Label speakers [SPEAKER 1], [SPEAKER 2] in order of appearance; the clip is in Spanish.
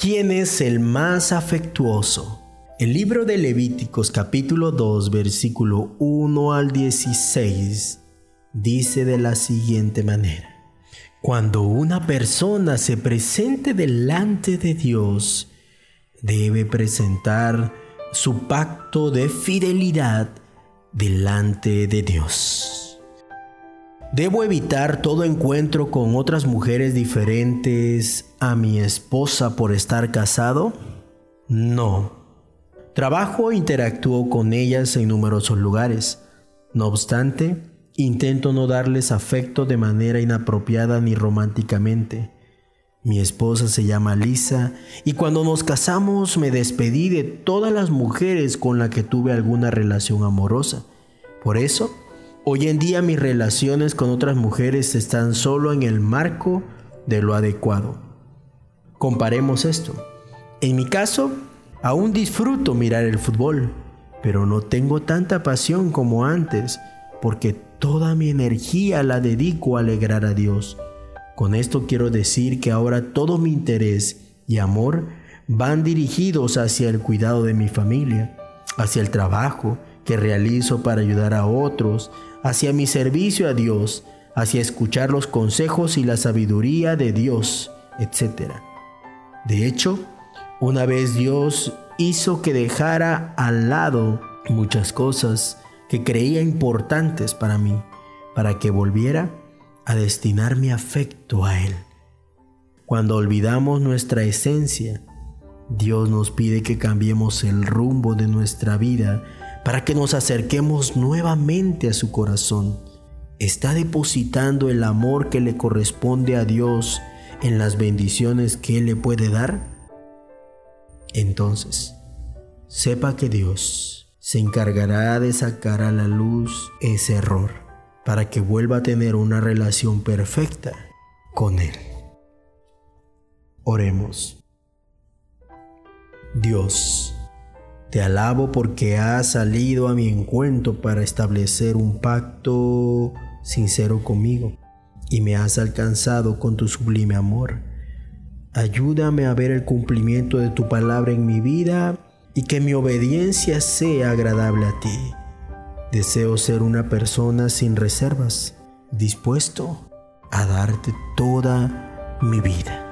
[SPEAKER 1] ¿Quién es el más afectuoso? El libro de Levíticos capítulo 2 versículo 1 al 16 dice de la siguiente manera. Cuando una persona se presente delante de Dios, debe presentar su pacto de fidelidad delante de Dios. ¿Debo evitar todo encuentro con otras mujeres diferentes a mi esposa por estar casado? No. Trabajo e interactúo con ellas en numerosos lugares. No obstante, intento no darles afecto de manera inapropiada ni románticamente. Mi esposa se llama Lisa y cuando nos casamos me despedí de todas las mujeres con las que tuve alguna relación amorosa. Por eso, Hoy en día mis relaciones con otras mujeres están solo en el marco de lo adecuado. Comparemos esto. En mi caso, aún disfruto mirar el fútbol, pero no tengo tanta pasión como antes, porque toda mi energía la dedico a alegrar a Dios. Con esto quiero decir que ahora todo mi interés y amor van dirigidos hacia el cuidado de mi familia, hacia el trabajo que realizo para ayudar a otros, hacia mi servicio a Dios, hacia escuchar los consejos y la sabiduría de Dios, etc. De hecho, una vez Dios hizo que dejara al lado muchas cosas que creía importantes para mí, para que volviera a destinar mi afecto a Él. Cuando olvidamos nuestra esencia, Dios nos pide que cambiemos el rumbo de nuestra vida para que nos acerquemos nuevamente a su corazón. Está depositando el amor que le corresponde a Dios en las bendiciones que Él le puede dar. Entonces, sepa que Dios se encargará de sacar a la luz ese error para que vuelva a tener una relación perfecta con Él. Oremos. Dios, te alabo porque has salido a mi encuentro para establecer un pacto sincero conmigo y me has alcanzado con tu sublime amor. Ayúdame a ver el cumplimiento de tu palabra en mi vida y que mi obediencia sea agradable a ti. Deseo ser una persona sin reservas, dispuesto a darte toda mi vida.